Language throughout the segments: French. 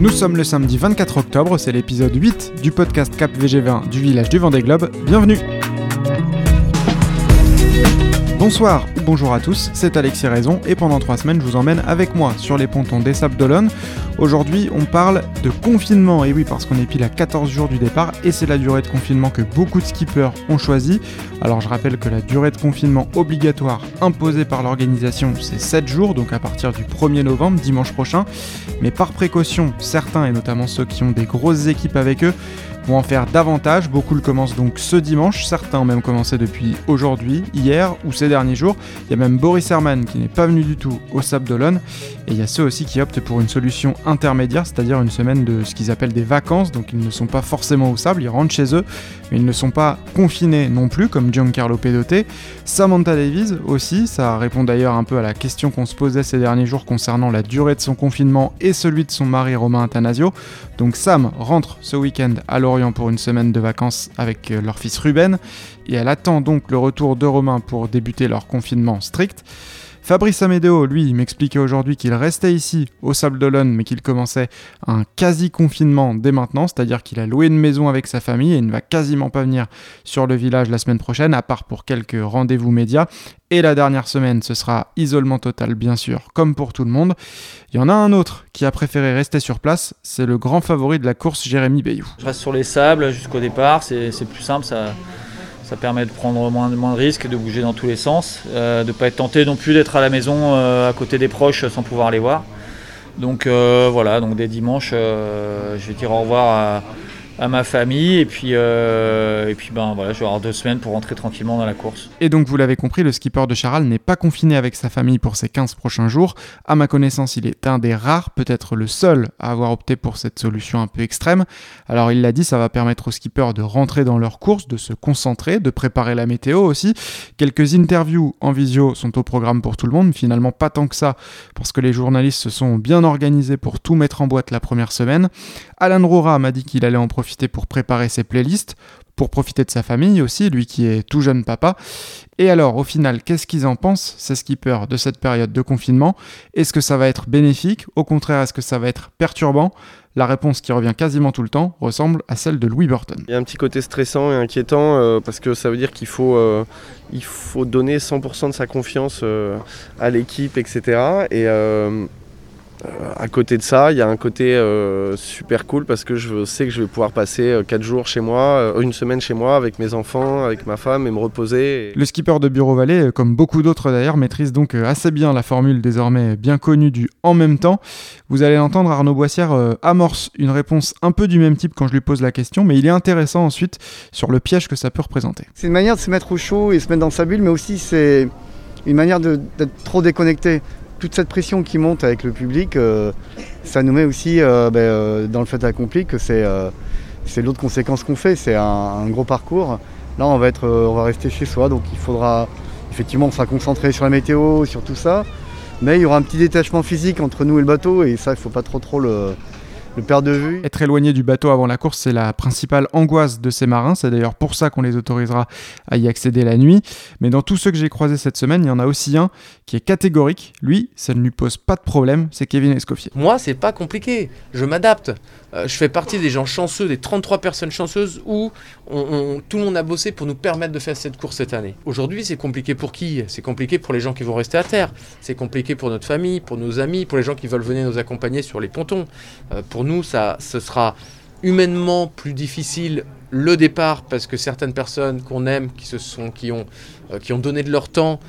Nous sommes le samedi 24 octobre, c'est l'épisode 8 du podcast Cap VG20 du village du Vendée Globe. Bienvenue Bonsoir ou bonjour à tous, c'est Alexis Raison et pendant trois semaines je vous emmène avec moi sur les pontons des Sables d'Olonne. Aujourd'hui on parle de confinement, et oui parce qu'on est pile à 14 jours du départ et c'est la durée de confinement que beaucoup de skippers ont choisi. Alors je rappelle que la durée de confinement obligatoire imposée par l'organisation c'est 7 jours, donc à partir du 1er novembre, dimanche prochain. Mais par précaution, certains et notamment ceux qui ont des grosses équipes avec eux vont en faire davantage. Beaucoup le commencent donc ce dimanche, certains ont même commencé depuis aujourd'hui, hier ou ces derniers jours. Il y a même Boris Herman qui n'est pas venu du tout au Sable d'Olonne. Et il y a ceux aussi qui optent pour une solution intermédiaire, c'est-à-dire une semaine de ce qu'ils appellent des vacances. Donc ils ne sont pas forcément au sable, ils rentrent chez eux, mais ils ne sont pas confinés non plus, comme Giancarlo Pedote. Samantha Davies aussi, ça répond d'ailleurs un peu à la question qu'on se posait ces derniers jours concernant la durée de son confinement et celui de son mari Romain Athanasio. Donc Sam rentre ce week-end à Lorient pour une semaine de vacances avec euh, leur fils Ruben, et elle attend donc le retour de Romain pour débuter leur confinement strict. Fabrice Amedeo, lui, m'expliquait aujourd'hui qu'il restait ici, au Sable d'Olonne, mais qu'il commençait un quasi-confinement dès maintenant, c'est-à-dire qu'il a loué une maison avec sa famille et ne va quasiment pas venir sur le village la semaine prochaine, à part pour quelques rendez-vous médias. Et la dernière semaine, ce sera isolement total, bien sûr, comme pour tout le monde. Il y en a un autre qui a préféré rester sur place, c'est le grand favori de la course, Jérémy Bayou. Je reste sur les sables jusqu'au départ, c'est plus simple, ça ça permet de prendre moins, de risques, de bouger dans tous les sens, euh, de ne pas être tenté non plus d'être à la maison euh, à côté des proches sans pouvoir les voir. Donc euh, voilà, donc dès dimanche, je vais dire au revoir à, à ma famille et puis, euh, et puis ben, voilà, je vais avoir deux semaines pour rentrer tranquillement dans la course. Et donc vous l'avez compris, le skipper de Charal n'est pas confiné avec sa famille pour ces 15 prochains jours. À ma connaissance, il est un des rares, peut-être le seul, à avoir opté pour cette solution un peu extrême. Alors il l'a dit, ça va permettre aux skippers de rentrer dans leur course, de se concentrer, de préparer la météo aussi. Quelques interviews en visio sont au programme pour tout le monde, finalement pas tant que ça, parce que les journalistes se sont bien organisés pour tout mettre en boîte la première semaine. Alan Rora m'a dit qu'il allait en profiter pour préparer ses playlists, pour profiter de sa famille aussi, lui qui est tout jeune papa. Et alors, au final, qu'est-ce qu'ils en pensent, ces skippers, de cette période de confinement? Est-ce que ça va être bénéfique? Au contraire, est-ce que ça va être perturbant? La réponse qui revient quasiment tout le temps ressemble à celle de Louis Burton. Il y a un petit côté stressant et inquiétant euh, parce que ça veut dire qu'il faut, euh, donner 100% de sa confiance euh, à l'équipe, etc. Et à côté de ça, il y a un côté euh, super cool parce que je sais que je vais pouvoir passer 4 euh, jours chez moi, une semaine chez moi avec mes enfants, avec ma femme et me reposer. Le skipper de Bureau Vallée, comme beaucoup d'autres d'ailleurs, maîtrise donc assez bien la formule désormais bien connue du en même temps. Vous allez entendre, Arnaud Boissière amorce une réponse un peu du même type quand je lui pose la question, mais il est intéressant ensuite sur le piège que ça peut représenter. C'est une manière de se mettre au chaud et se mettre dans sa bulle, mais aussi c'est une manière d'être trop déconnecté toute cette pression qui monte avec le public, euh, ça nous met aussi euh, ben, euh, dans le fait accompli que c'est l'autre conséquence qu'on fait, c'est un, gros parcours. Là, on va, être, on rester chez soi, donc il faudra, effectivement, on sera concentré sur la météo, sur tout ça, mais il y aura un petit détachement physique entre nous et le bateau, et ça, il ne faut pas trop trop le, de vue. Être éloigné du bateau avant la course, c'est la principale angoisse de ces marins. C'est d'ailleurs pour ça qu'on les autorisera à y accéder la nuit. Mais dans tous ceux que j'ai croisés cette semaine, il y en a aussi un qui est catégorique. Lui, ça ne lui pose pas de problème, c'est Kevin Escoffier. Moi, c'est pas compliqué. Je m'adapte. Euh, je fais partie des gens chanceux, des 33 personnes chanceuses où tout le monde a bossé pour nous permettre de faire cette course cette année. Aujourd'hui, c'est compliqué pour qui? C'est compliqué pour les gens qui vont rester à terre. C'est compliqué pour notre famille, pour nos amis, pour les gens qui veulent venir nous accompagner sur les pontons. Euh, pour nous, ça, ce sera humainement plus difficile le départ parce que certaines personnes qu'on aime, qui, se sont, qui, ont, euh, qui ont donné de leur temps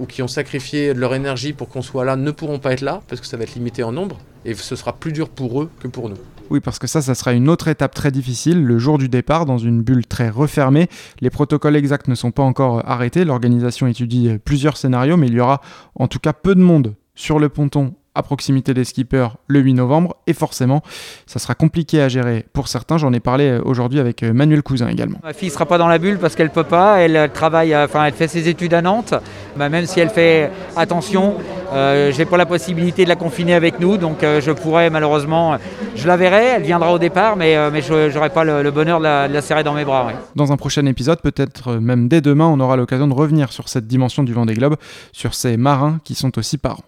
ou qui ont sacrifié de leur énergie pour qu'on soit là, ne pourront pas être là parce que ça va être limité en nombre et ce sera plus dur pour eux que pour nous. Oui, parce que ça, ça sera une autre étape très difficile, le jour du départ, dans une bulle très refermée. Les protocoles exacts ne sont pas encore arrêtés, l'organisation étudie plusieurs scénarios, mais il y aura en tout cas peu de monde sur le ponton à proximité des skippers le 8 novembre et forcément ça sera compliqué à gérer pour certains. J'en ai parlé euh, aujourd'hui avec euh, Manuel Cousin également. Ma fille sera pas dans la bulle parce qu'elle peut pas. Elle travaille, euh, enfin elle fait ses études à Nantes. Bah, même si elle fait attention, euh, j'ai pas la possibilité de la confiner avec nous, donc je pourrais malheureusement, je la verrai. Elle viendra au départ, mais, mais je n'aurai pas le, bonheur de la, serrer dans mes bras. Dans un prochain épisode, peut-être même dès demain, on aura l'occasion de revenir sur cette dimension du Vendée Globe, sur ces marins qui sont aussi parents.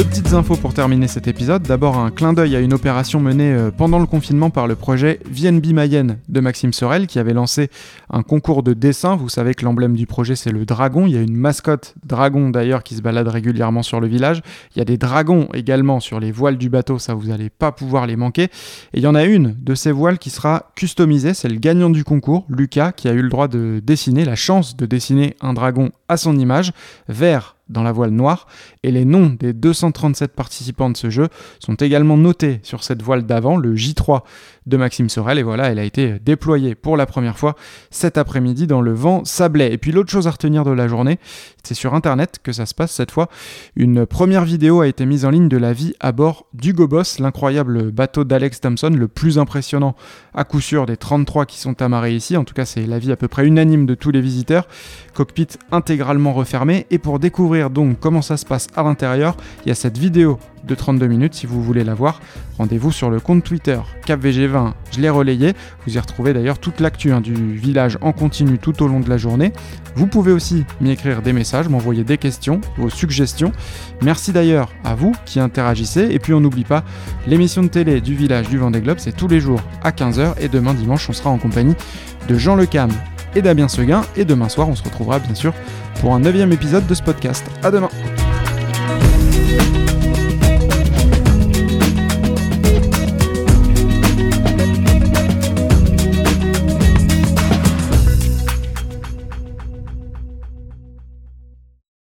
Deux petites infos pour terminer cet épisode. D'abord un clin d'œil à une opération menée euh, pendant le confinement par le projet VNB Mayenne de Maxime Sorel qui avait lancé un concours de dessin. Vous savez que l'emblème du projet c'est le dragon. Il y a une mascotte dragon d'ailleurs qui se balade régulièrement sur le village. Il y a des dragons également sur les voiles du bateau, ça vous n'allez pas pouvoir les manquer. Et il y en a une de ces voiles qui sera customisée. C'est le gagnant du concours, Lucas, qui a eu le droit de dessiner, la chance de dessiner un dragon à son image, vert dans la voile noire, et les noms des 237 participants de ce jeu sont également notés sur cette voile d'avant, le J3 de Maxime Sorel, et voilà, elle a été déployée pour la première fois cet après-midi dans le vent sablé. Et puis l'autre chose à retenir de la journée, c'est sur Internet que ça se passe cette fois. Une première vidéo a été mise en ligne de la vie à bord du Gobos, l'incroyable bateau d'Alex Thompson, le plus impressionnant à coup sûr des 33 qui sont amarrés ici, en tout cas c'est l'avis à peu près unanime de tous les visiteurs. Cockpit intégralement refermé, et pour découvrir donc comment ça se passe à l'intérieur, il y a cette vidéo de 32 minutes si vous voulez la voir. Rendez-vous sur le compte Twitter CapVG20, je l'ai relayé. Vous y retrouvez d'ailleurs toute l'actu hein, du village en continu tout au long de la journée. Vous pouvez aussi m'y écrire des messages, m'envoyer des questions, vos suggestions. Merci d'ailleurs à vous qui interagissez. Et puis on n'oublie pas, l'émission de télé du village du Vendée Globe, c'est tous les jours à 15h. Et demain dimanche, on sera en compagnie de Jean Lecam et Damien Seguin. Et demain soir, on se retrouvera bien sûr pour un neuvième épisode de ce podcast. À demain